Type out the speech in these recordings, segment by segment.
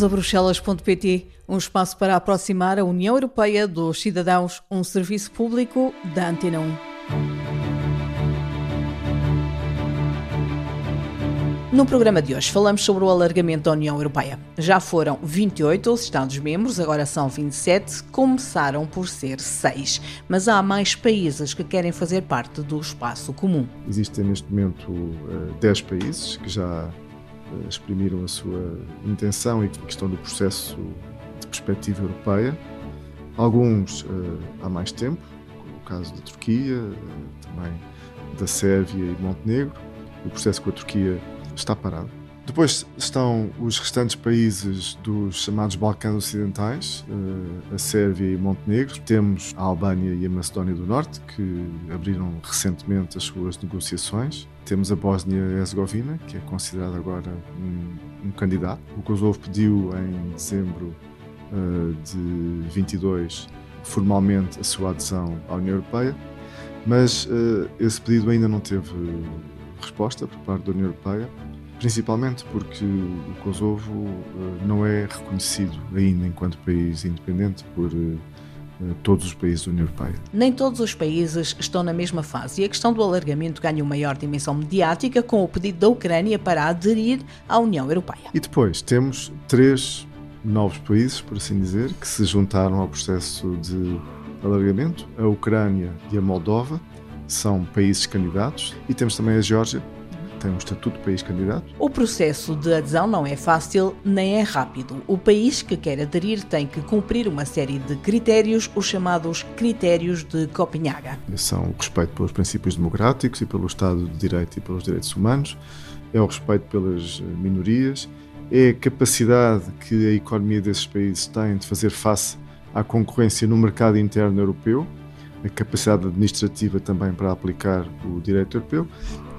Bem-vindos a Bruxelas.pt, um espaço para aproximar a União Europeia dos cidadãos, um serviço público da Antena 1. No programa de hoje falamos sobre o alargamento da União Europeia. Já foram 28 os Estados-membros, agora são 27, começaram por ser 6. Mas há mais países que querem fazer parte do espaço comum. Existem neste momento 10 eh, países que já exprimiram a sua intenção e que estão no processo de perspectiva europeia. Alguns uh, há mais tempo, como o caso da Turquia, uh, também da Sérvia e Montenegro. O processo com a Turquia está parado. Depois estão os restantes países dos chamados Balcãs Ocidentais, uh, a Sérvia e Montenegro. Temos a Albânia e a Macedónia do Norte, que abriram recentemente as suas negociações. Temos a Bósnia-Herzegovina, que é considerada agora um, um, candidato. O Kosovo pediu em dezembro uh, de 22 formalmente a sua adesão à União Europeia, mas uh, esse pedido ainda não teve resposta por parte da União Europeia, principalmente porque o Kosovo uh, não é reconhecido ainda enquanto país independente por eh, todos os países da União Europeia. Nem todos os países estão na mesma fase e a questão do alargamento ganha uma maior dimensão mediática com o pedido da Ucrânia para aderir à União Europeia. E depois temos três novos países, por assim dizer, que se juntaram ao processo de alargamento: a Ucrânia e a Moldova são países candidatos e temos também a Geórgia tem um estatuto de país candidato. O processo de adesão não é fácil nem é rápido. O país que quer aderir tem que cumprir uma série de critérios, os chamados critérios de Copenhaga. São o respeito pelos princípios democráticos e pelo Estado de Direito e pelos direitos humanos, é o respeito pelas minorias, é a capacidade que a economia desses países tem de fazer face à concorrência no mercado interno europeu a capacidade administrativa também para aplicar o direito europeu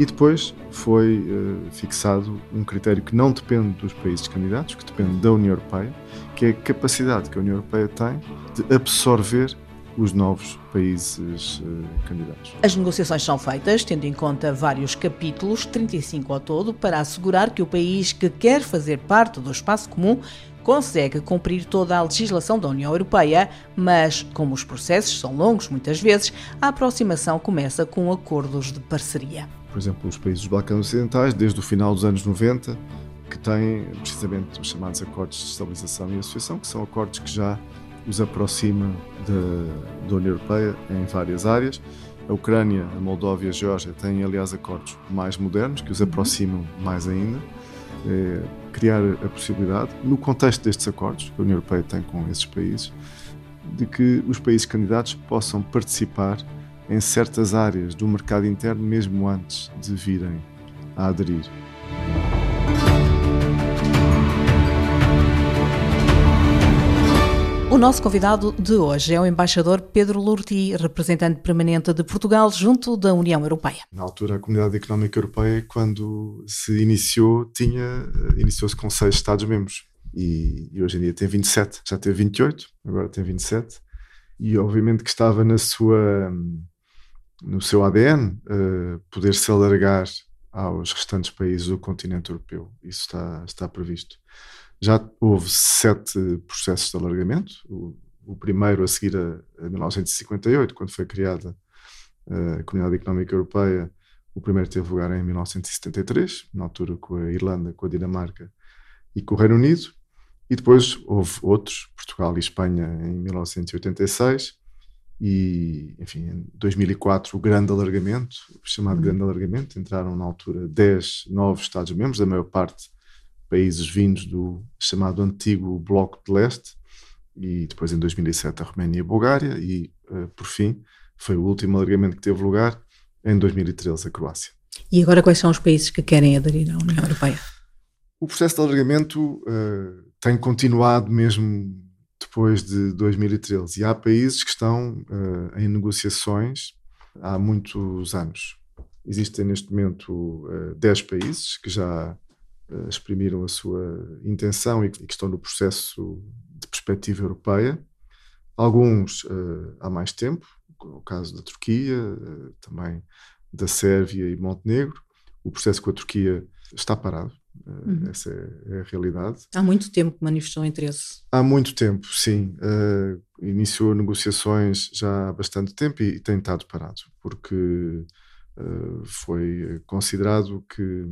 e depois foi uh, fixado um critério que não depende dos países candidatos, que depende da União Europeia, que é a capacidade que a União Europeia tem de absorver os novos países uh, candidatos. As negociações são feitas tendo em conta vários capítulos, 35 ao todo, para assegurar que o país que quer fazer parte do espaço comum consegue cumprir toda a legislação da União Europeia, mas, como os processos são longos muitas vezes, a aproximação começa com acordos de parceria. Por exemplo, os países dos Balcãs Ocidentais, desde o final dos anos 90, que têm precisamente os chamados acordos de estabilização e associação, que são acordos que já os aproximam da União Europeia em várias áreas. A Ucrânia, a Moldóvia e a Geórgia têm, aliás, acordos mais modernos que os aproximam mais ainda é criar a possibilidade, no contexto destes acordos que a União Europeia tem com esses países, de que os países candidatos possam participar em certas áreas do mercado interno mesmo antes de virem a aderir. O nosso convidado de hoje é o embaixador Pedro Lurti, representante permanente de Portugal junto da União Europeia. Na altura, a Comunidade Económica Europeia, quando se iniciou, tinha eh, iniciou-se com seis Estados-membros e, e, hoje em dia tem 27, já teve 28, agora tem 27 e obviamente que estava na sua no seu ADN uh, eh, poder se alargar aos restantes países do continente europeu. Isso está, está previsto. Já houve sete processos de alargamento. O, o primeiro a seguir a, a, 1958, quando foi criada a Comunidade Económica Europeia. O primeiro teve lugar em 1973, na altura com a Irlanda, com a Dinamarca e com o Reino Unido. E depois houve outros, Portugal e Espanha em 1986 e, enfim, em 2004 o grande alargamento, o chamado uhum. grande alargamento, entraram na altura 10 novos Estados-membros, a maior parte países vindos do chamado antigo Bloco de Leste, e depois em 2007 a Roménia e a Bulgária, e uh, por fim foi o último alargamento que teve lugar em 2013 a Croácia. E agora quais são os países que querem aderir à União Europeia? O processo de alargamento uh, tem continuado mesmo depois de 2013 e há países que estão uh, em negociações há muitos anos. Existem neste momento uh, 10 países que já uh, exprimiram a sua intenção e que estão no processo de perspectiva europeia. Alguns uh, há mais tempo, o caso da Turquia, também da Sérvia e Montenegro. O processo com a Turquia está parado. Uhum. Essa é, a realidade. Há muito tempo que manifestou interesse. Há muito tempo, sim. Uh, iniciou negociações já há bastante tempo e, e tem estado parado, porque uh, foi considerado que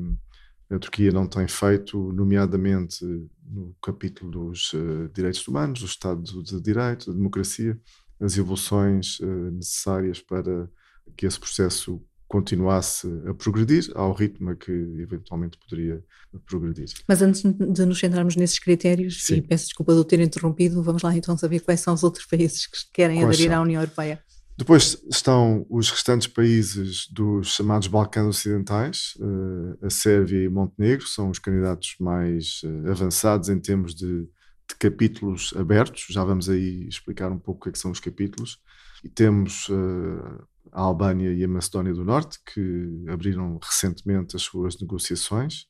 a Turquia não tem feito, nomeadamente no capítulo dos uh, direitos humanos, do Estado de Direito, da democracia, as evoluções necessárias para que esse processo continuasse a progredir ao ritmo a que eventualmente poderia progredir. Mas antes de nos centrarmos nesses critérios, Sim. e peço desculpa de eu ter interrompido, vamos lá então saber quais são os outros países que querem quais aderir são? à União Europeia. Depois estão os restantes países dos chamados Balcãs Ocidentais, eh, a Sérvia e Montenegro, são os candidatos mais eh, avançados em termos de, de capítulos abertos. Já vamos aí explicar um pouco o que, é que são os capítulos. E temos uh, a Albânia e a Macedónia do Norte, que abriram recentemente as suas negociações,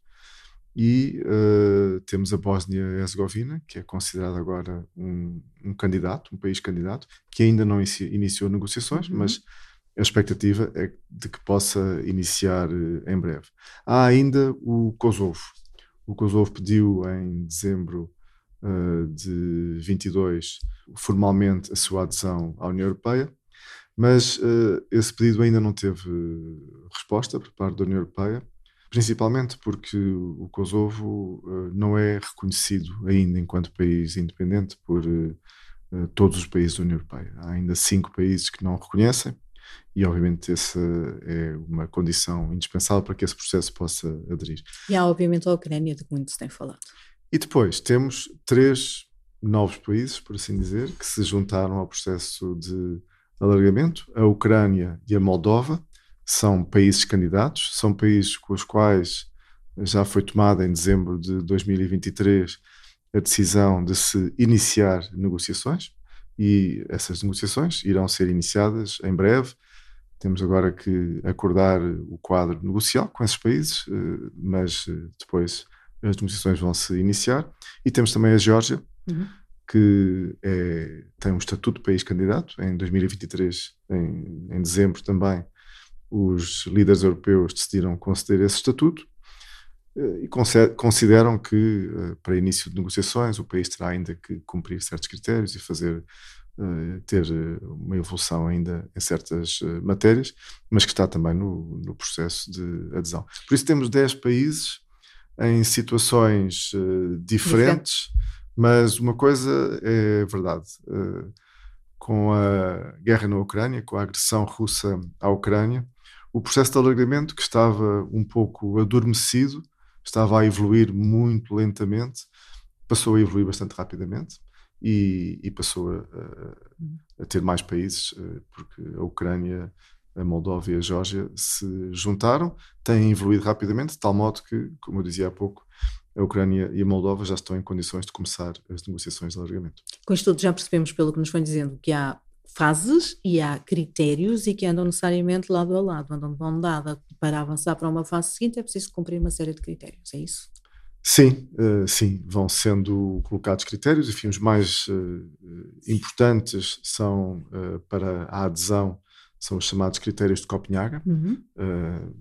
e uh, temos a Bósnia-Herzegovina, que é considerada agora um, um, candidato, um país candidato, que ainda não iniciou negociações, uhum. mas a expectativa é de que possa iniciar uh, em breve. Há ainda o Kosovo. O Kosovo pediu em dezembro uh, de 22 formalmente a sua adesão à União Europeia mas uh, esse pedido ainda não teve resposta por parte da União Europeia, principalmente porque o Kosovo uh, não é reconhecido ainda enquanto país independente por uh, todos os países da União Europeia. Há ainda cinco países que não o reconhecem e, obviamente, essa é uma condição indispensável para que esse processo possa aderir. E há, obviamente, a Ucrânia, de que muito se tem falado. E depois temos três novos países, por assim dizer, que se juntaram ao processo de alargamento. A Ucrânia e a Moldova são países candidatos, são países com os quais já foi tomada em dezembro de 2023 a decisão de se iniciar negociações e essas negociações irão ser iniciadas em breve. Temos agora que acordar o quadro negocial com esses países, eh, mas eh, depois as negociações vão se iniciar. E temos também a Geórgia, uhum que é, tem um estatuto de país candidato. Em 2023, em, em dezembro também, os líderes europeus decidiram conceder esse estatuto eh, e consideram que eh, para início de negociações o país terá ainda que cumprir certos critérios e fazer ter uma evolução ainda em certas matérias, mas que está também no, no processo de adesão. Por isso temos 10 países em situações diferentes. Diferente mas uma coisa é verdade. Uh, com a guerra na Ucrânia, com a agressão russa à Ucrânia, o processo de alargamento, que estava um pouco adormecido, estava a evoluir muito lentamente, passou a evoluir bastante rapidamente e, e passou a, a, a, ter mais países, eh, porque a Ucrânia, a Moldóvia e a Geórgia se juntaram, têm evoluído rapidamente, de tal modo que, como eu dizia há pouco, a Ucrânia e a Moldova já estão em condições de começar as negociações de alargamento. Com isto tudo já percebemos, pelo que nos foi dizendo, que há fases e há critérios e que andam necessariamente lado a lado, andam de mão dada. Para avançar para uma fase seguinte é preciso cumprir uma série de critérios, é isso? Sim, uh, sim, vão sendo colocados critérios, enfim, os mais uh, importantes são uh, para a adesão, são os chamados critérios de Copenhaga, uhum.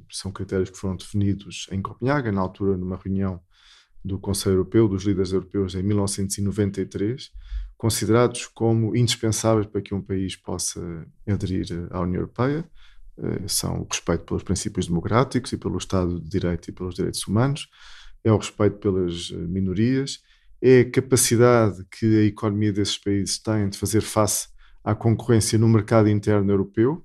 são critérios que foram definidos em Copenhaga, na altura numa reunião do Conselho Europeu, dos líderes europeus, em 1993, considerados como indispensáveis para que um país possa aderir à União Europeia. Eh, são o respeito pelos princípios democráticos e pelo Estado de Direito e pelos direitos humanos, é o respeito pelas eh, minorias, é a capacidade que a economia desses países tem de fazer face à concorrência no mercado interno europeu,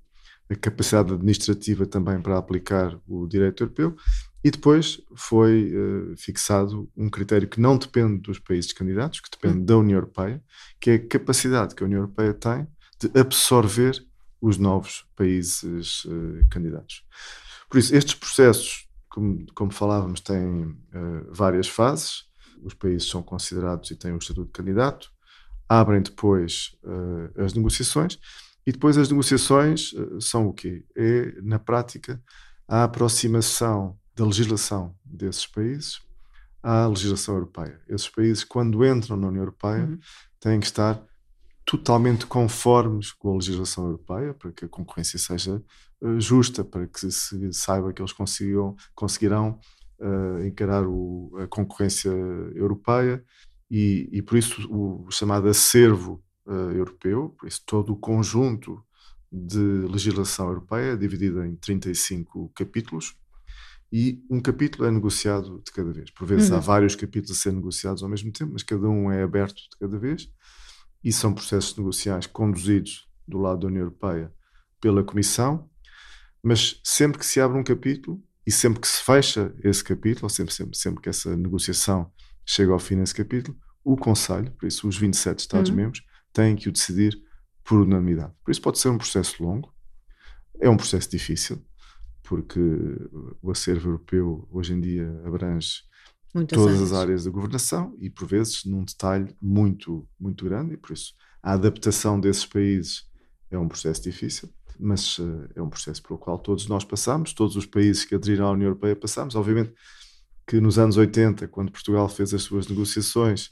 a capacidade administrativa também para aplicar o direito europeu e depois foi uh, fixado um critério que não depende dos países candidatos, que depende uhum. da União Europeia, que é a capacidade que a União Europeia tem de absorver os novos países uh, candidatos. Por isso, estes processos, como, como falávamos, têm uh, várias fases. Os países são considerados e têm o estatuto de candidato, abrem depois as negociações, e depois as negociações são o quê? É, na prática, a aproximação da legislação desses países à legislação europeia. Esses países, quando entram na União Europeia, uhum. têm que estar totalmente conformes com a legislação europeia para que a concorrência seja uh, justa, para que se saiba que eles consigam, conseguirão uh, encarar o, a concorrência europeia e, e, por isso o chamado acervo uh, europeu, por isso todo o conjunto de legislação europeia é dividido em 35 capítulos e um capítulo é negociado de cada vez. Por vezes uhum. há vários capítulos a ser negociados ao mesmo tempo, mas cada um é aberto de cada vez e são processos negociais conduzidos do lado da União Europeia pela Comissão, mas sempre que se abre um capítulo e sempre que se fecha esse capítulo, ou sempre, sempre, sempre que essa negociação chega ao fim nesse capítulo, o Conselho, por isso os 27 Estados-membros, uhum. têm que o decidir por unanimidade. Por isso pode ser um processo longo, é um processo difícil, porque o acervo europeu hoje em dia abrange Muitas todas áreas. as áreas da governação e por vezes num detalhe muito muito grande e por isso a adaptação desses países é um processo difícil mas uh, é um processo pelo qual todos nós passamos todos os países que aderiram à União Europeia passamos obviamente que nos anos 80 quando Portugal fez as suas negociações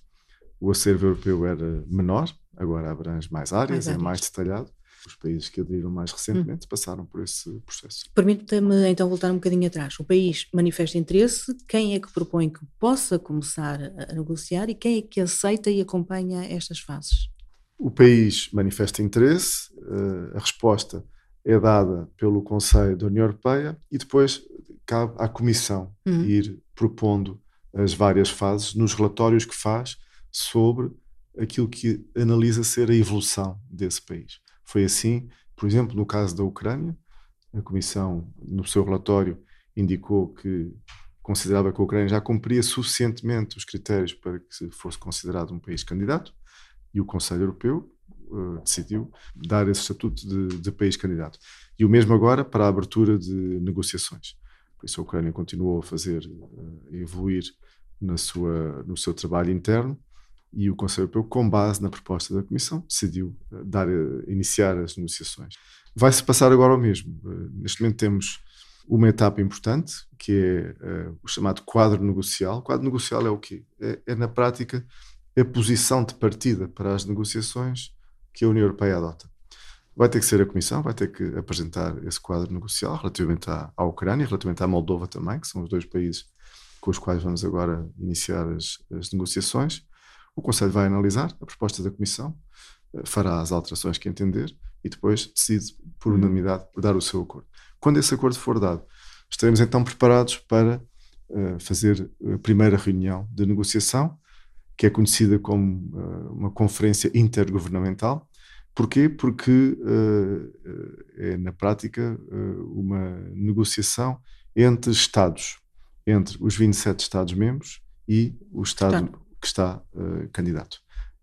o acervo europeu era menor agora abrange mais áreas, mais áreas. é mais detalhado os países que aderiram mais recentemente hum. passaram por esse processo. Permita-me então voltar um bocadinho atrás. O país manifesta interesse, quem é que propõe que possa começar a negociar e quem é que aceita e acompanha estas fases? O país manifesta interesse, eh, a resposta é dada pelo Conselho da União Europeia e depois cabe à Comissão uhum. ir propondo as várias fases nos relatórios que faz sobre aquilo que analisa ser a evolução desse país. Foi assim, por exemplo, no caso da Ucrânia, a Comissão, no seu relatório, indicou que considerava que a Ucrânia já cumpria suficientemente os critérios para que fosse considerado um país candidato e o Conselho Europeu uh, decidiu dar esse estatuto de, de, país candidato. E o mesmo agora para a abertura de negociações. Por isso a Ucrânia continuou a fazer, uh, evoluir na sua, no seu trabalho interno e o Conselho Europeu, com base na proposta da Comissão, decidiu eh, dar, eh, iniciar as negociações. Vai-se passar agora o mesmo. Eh, neste momento temos uma etapa importante, que é o chamado quadro negocial. O quadro negocial é o quê? É, é, na prática, a posição de partida para as negociações que a União Europeia adota. Vai ter que ser a Comissão, vai ter que apresentar esse quadro negocial relativamente à, à Ucrânia, relativamente à Moldova também, que são os dois países com os quais vamos agora iniciar as, as negociações. O Conselho vai analisar a proposta da Comissão, eh, fará as alterações que entender e depois decide por uhum. unanimidade por dar o seu acordo. Quando esse acordo for dado, estaremos então preparados para uh, fazer a primeira reunião de negociação, que é conhecida como uh, uma conferência intergovernamental. Porquê? Porque uh, é, na prática, uma negociação entre Estados, entre os 27 Estados-membros e o Estado, Estado que está uh, candidato.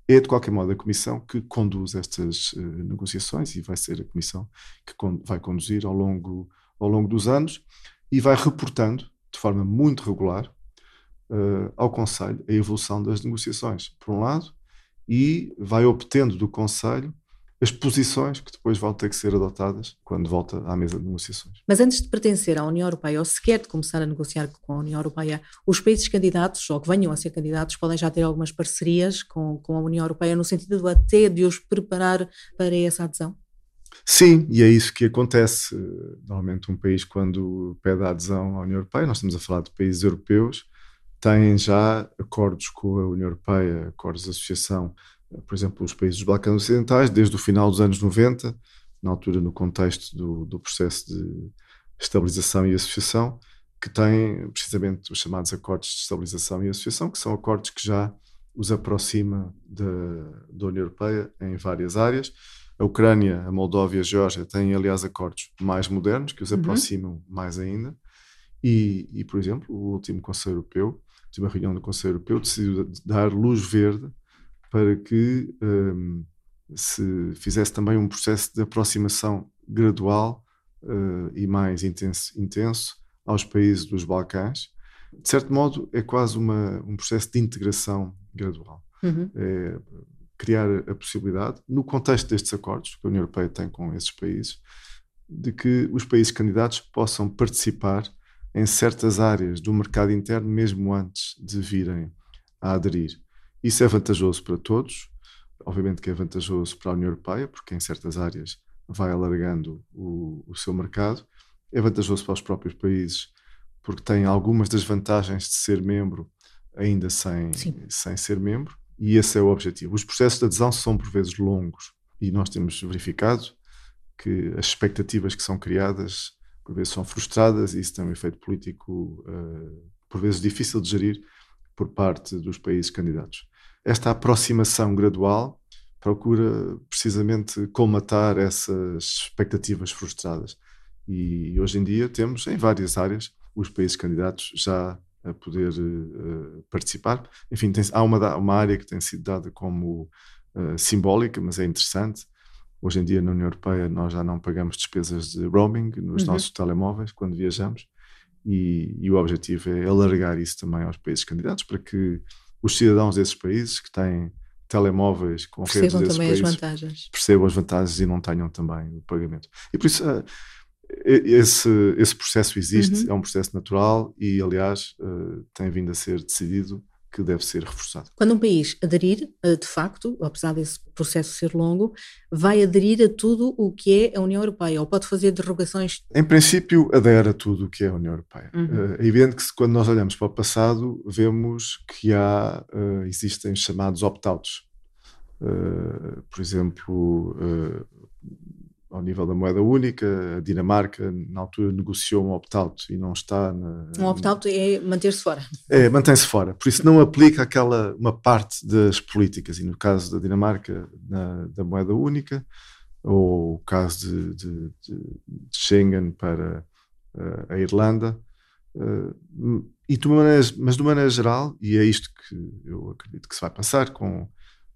É, de qualquer modo, a Comissão que conduz estas uh, negociações e vai ser a Comissão que con vai conduzir ao longo, ao longo dos anos e vai reportando de forma muito regular uh, ao Conselho a evolução das negociações, por um lado, e vai obtendo do Conselho as posições que depois vão ter que ser adotadas quando volta à mesa de negociações. Mas antes de pertencer à União Europeia ou sequer de começar a negociar com a União Europeia, os países candidatos ou que venham a ser candidatos podem já ter algumas parcerias com, com a União Europeia no sentido até de os preparar para essa adesão? Sim, e é isso que acontece. Normalmente, um país, quando pede a adesão à União Europeia, nós estamos a falar de países europeus, têm já acordos com a União Europeia, acordos de associação por exemplo, os países dos Balcãs Ocidentais, desde o final dos anos 90, na altura no contexto do, do processo de estabilização e associação, que têm precisamente os chamados acordos de estabilização e associação, que são acordos que já os aproxima da, da União Europeia em várias áreas. A Ucrânia, a Moldóvia e a Geórgia têm, aliás, acordos mais modernos que os uhum. aproximam uhum. mais ainda. E, e, por exemplo, o último Conselho Europeu, a última reunião do Conselho Europeu, decidiu dar luz verde para que um, se fizesse também um processo de aproximação gradual uh, e mais intenso, intenso aos países dos Balcãs. De certo modo, é quase uma, um processo de integração gradual. Uhum. É criar a possibilidade, no contexto destes acordos que a União Europeia tem com esses países, de que os países candidatos possam participar em certas áreas do mercado interno mesmo antes de virem a aderir. Isso é vantajoso para todos, obviamente que é vantajoso para a União Europeia, porque em certas áreas vai alargando o, o seu mercado, é vantajoso para os próprios países, porque tem algumas das vantagens de ser membro ainda sem, sem ser membro, e esse é o objetivo. Os processos de adesão são por vezes longos e nós temos verificado que as expectativas que são criadas por vezes são frustradas e isso tem um efeito político uh, por vezes difícil de gerir por parte dos países candidatos. Esta aproximação gradual procura precisamente colmatar essas expectativas frustradas. E hoje em dia temos em várias áreas os países candidatos já a poder uh, participar. Enfim, tem, há uma, uma área que tem sido dada como uh, simbólica, mas é interessante. Hoje em dia, na União Europeia, nós já não pagamos despesas de roaming nos uhum. nossos telemóveis quando viajamos, e, e, o objetivo é alargar isso também aos países candidatos para que os cidadãos desses países que têm telemóveis com redes desses também países as vantagens. percebam as vantagens e não tenham também o pagamento. E por isso uh, esse, esse processo existe, uhum. é um processo natural e, aliás, uh, tem vindo a ser decidido que deve ser reforçado. Quando um país aderir, eh, de facto, apesar desse processo ser longo, vai aderir a tudo o que é a União Europeia ou pode fazer derrogações? Em princípio, adere a tudo o que é a União Europeia. Uhum. É evidente que quando nós olhamos para o passado, vemos que há, existem chamados opt-outs. por exemplo, ao nível da moeda única. A Dinamarca, na altura, negociou um opt-out e não está. Na, um opt-out é manter-se fora. É, mantém-se fora. Por isso, não aplica aquela uma parte das políticas. E no caso da Dinamarca, na, da moeda única, ou o caso de, de, de, Schengen para uh, a Irlanda. Uh, e de maneira, mas de uma maneira geral, e é isto que eu acredito que se vai passar com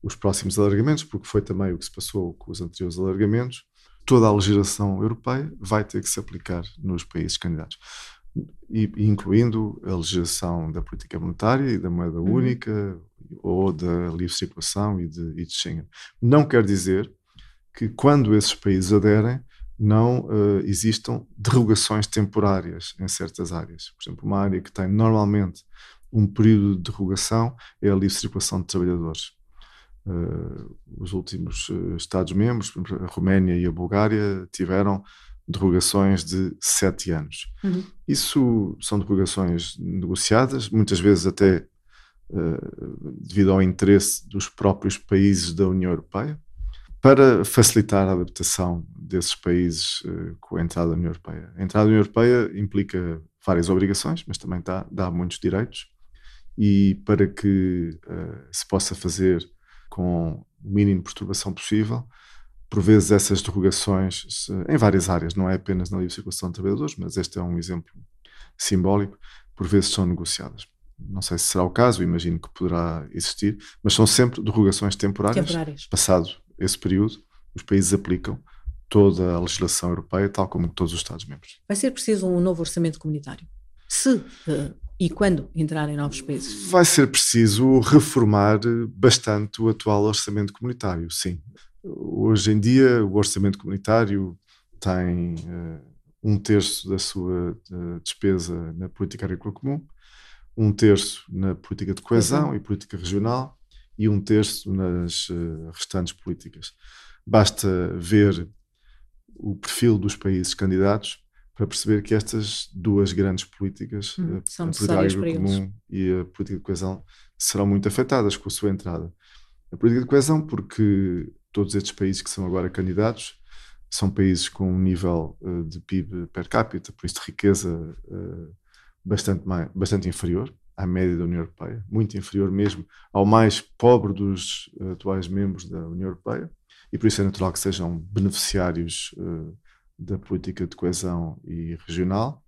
os próximos alargamentos, porque foi também o que se passou com os anteriores alargamentos, toda a legislação europeia vai ter que se aplicar nos países candidatos, e, incluindo a legislação da política monetária e da moeda uhum. única ou da livre circulação e de, e de Schengen. Não quer dizer que quando esses países aderem não uh, existam derrogações temporárias em certas áreas. Por exemplo, uma área que tem normalmente um período de derrogação é a livre circulação de trabalhadores. Uh, os últimos uh, Estados-membros, a Roménia e a Bulgária, tiveram derrogações de sete anos. Uhum. Isso são derrogações negociadas, muitas vezes até uh, devido ao interesse dos próprios países da União Europeia, para facilitar a adaptação desses países com a entrada da União Europeia. A entrada da União Europeia implica várias obrigações, mas também dá, dá muitos direitos, e para que se possa fazer com o mínimo de perturbação possível. Por vezes essas derrogações, em várias áreas, não é apenas na livre circulação de trabalhadores, mas este é um exemplo simbólico, por vezes são negociadas. Não sei se será o caso, imagino que poderá existir, mas são sempre derrogações temporárias. temporárias. Passado esse período, os países aplicam toda a legislação europeia, tal como todos os Estados-membros. Vai ser preciso um novo orçamento comunitário? Se uh, e quando entrarem novos países? Vai ser preciso reformar bastante o atual orçamento comunitário, sim. Hoje em dia, o orçamento comunitário tem uh, um terço da sua uh, despesa na política agrícola comum, um terço na política de coesão uhum. e política regional e um terço nas uh, restantes políticas. Basta ver o perfil dos países candidatos para perceber que estas duas grandes políticas, hum, a política comum e a política de coesão, serão muito afetadas com a sua entrada. A política de coesão, porque todos estes países que são agora candidatos são países com um nível uh, de PIB per capita, por isso de riqueza uh, bastante, mais, bastante inferior à média da União Europeia, muito inferior mesmo ao mais pobre dos uh, atuais membros da União Europeia, e por isso é natural que sejam beneficiários da política de coesão e regional,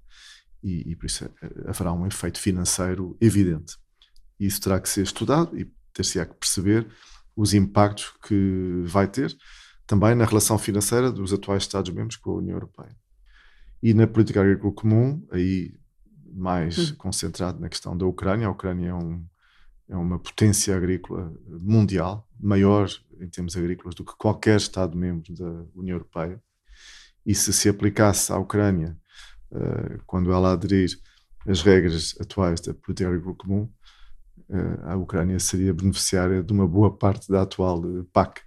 e, e por isso eh, haverá um efeito financeiro evidente. Isso terá que ser estudado e ter-se-á que perceber os impactos que vai ter também na relação financeira dos atuais Estados-membros com a União Europeia. E na política agrícola comum, aí mais hum. concentrado na questão da Ucrânia, a Ucrânia é, um, é uma potência agrícola mundial, maior em termos agrícolas do que qualquer Estado-membro da União Europeia e se se aplicasse à Ucrânia, uh, quando ela aderir às regras atuais da política comum, uh, a Ucrânia seria beneficiária de uma boa parte da atual eh, PAC.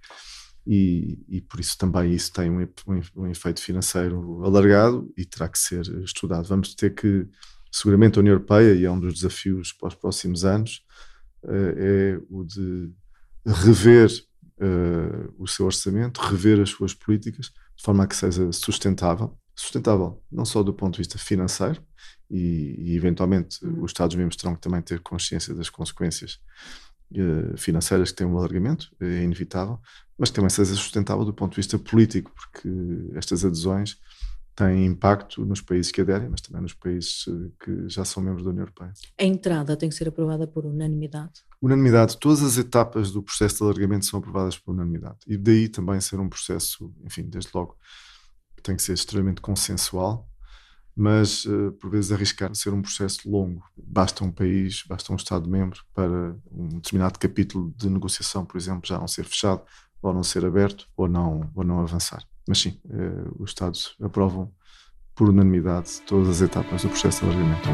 E, e, por isso também isso tem um, um, efeito financeiro alargado e terá que ser estudado. Vamos ter que seguramente a União Europeia, e é um dos desafios para os próximos anos, é o de rever o seu orçamento, rever as suas políticas, de forma a que seja sustentável. Sustentável não só do ponto de vista financeiro, e, e eventualmente uhum. os Estados-membros terão que também ter consciência das consequências uh, financeiras que tem um alargamento, é inevitável, mas que também seja sustentável do ponto de vista político, porque estas adesões têm impacto nos países que aderem, mas também nos países eh, que já são membros da União Europeia. A entrada tem que ser aprovada por unanimidade? Unanimidade. Todas as etapas do processo de alargamento são aprovadas por unanimidade. E daí também ser um processo, enfim, desde logo, tem que ser extremamente consensual mas uh, por vezes arriscar ser um processo longo. Basta um país, basta um Estado-membro para um determinado capítulo de negociação, por exemplo, já não ser fechado, ou não ser aberto, ou não, ou não avançar. Mas sim, uh, os Estados aprovam por unanimidade todas as etapas do processo de alargamento.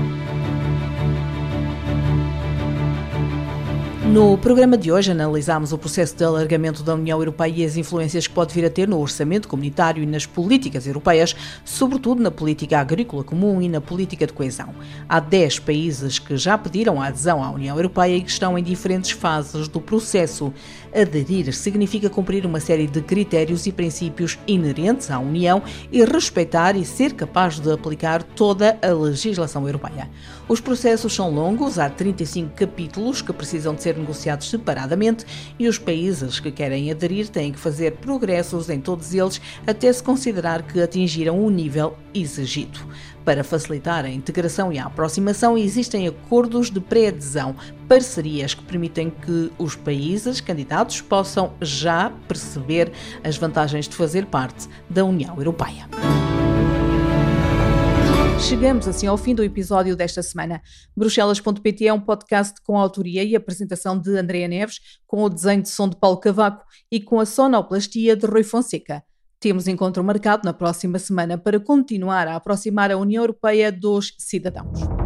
No programa de hoje analisámos o processo de alargamento da União Europeia e as influências que pode vir a ter no orçamento comunitário e nas políticas europeias, sobretudo na política agrícola comum e na política de coesão. Há 10 países que já pediram a adesão à União Europeia e que estão em diferentes fases do processo. Aderir significa cumprir uma série de critérios e princípios inerentes à União e respeitar e ser capaz de aplicar toda a legislação europeia. Os processos são longos, há 35 capítulos que precisam de ser negociados separadamente e os países que querem aderir têm que fazer progressos em todos eles até se considerar que atingiram o nível exigido. Para facilitar a integração e a aproximação, existem acordos de pré-adesão, parcerias que permitem que os países candidatos possam já perceber as vantagens de fazer parte da União Europeia. Chegamos assim ao fim do episódio desta semana. Bruxelas.pt é um podcast com a autoria e apresentação de Andréa Neves, com o desenho de som de Paulo Cavaco e com a sonoplastia de Rui Fonseca. Temos encontro marcado na próxima semana para continuar a aproximar a União Europeia dos cidadãos.